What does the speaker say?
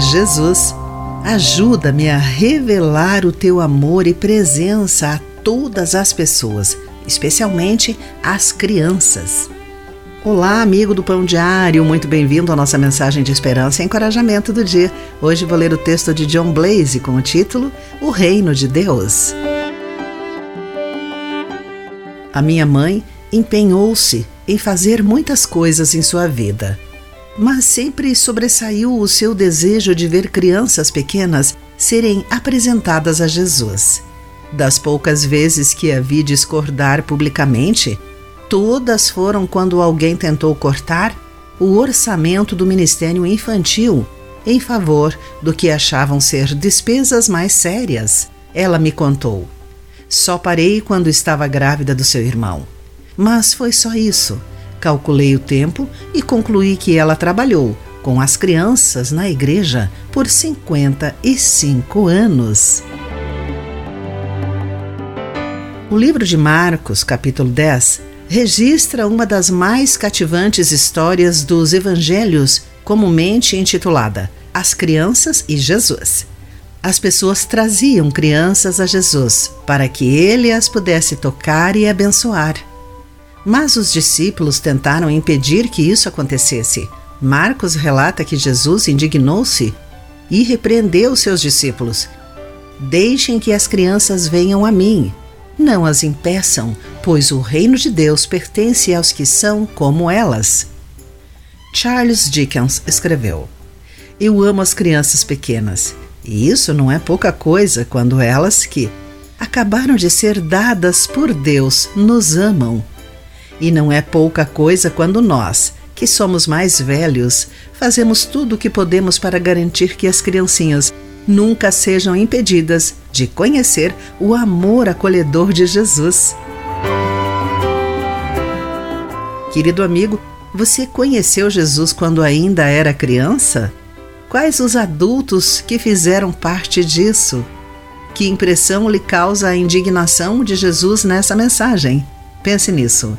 Jesus, ajuda-me a revelar o teu amor e presença a todas as pessoas, especialmente às crianças. Olá, amigo do Pão Diário, muito bem-vindo à nossa mensagem de esperança e encorajamento do dia. Hoje vou ler o texto de John Blaze com o título O Reino de Deus. A minha mãe empenhou-se em fazer muitas coisas em sua vida mas sempre sobressaiu o seu desejo de ver crianças pequenas serem apresentadas a Jesus. Das poucas vezes que a vi discordar publicamente, todas foram quando alguém tentou cortar o orçamento do Ministério Infantil em favor do que achavam ser despesas mais sérias. Ela me contou. Só parei quando estava grávida do seu irmão. Mas foi só isso. Calculei o tempo e concluí que ela trabalhou com as crianças na igreja por 55 anos. O livro de Marcos, capítulo 10, registra uma das mais cativantes histórias dos evangelhos, comumente intitulada As Crianças e Jesus. As pessoas traziam crianças a Jesus para que ele as pudesse tocar e abençoar. Mas os discípulos tentaram impedir que isso acontecesse. Marcos relata que Jesus indignou-se e repreendeu seus discípulos. Deixem que as crianças venham a mim. Não as impeçam, pois o reino de Deus pertence aos que são como elas. Charles Dickens escreveu: Eu amo as crianças pequenas, e isso não é pouca coisa quando elas que acabaram de ser dadas por Deus nos amam. E não é pouca coisa quando nós, que somos mais velhos, fazemos tudo o que podemos para garantir que as criancinhas nunca sejam impedidas de conhecer o amor acolhedor de Jesus. Querido amigo, você conheceu Jesus quando ainda era criança? Quais os adultos que fizeram parte disso? Que impressão lhe causa a indignação de Jesus nessa mensagem? Pense nisso.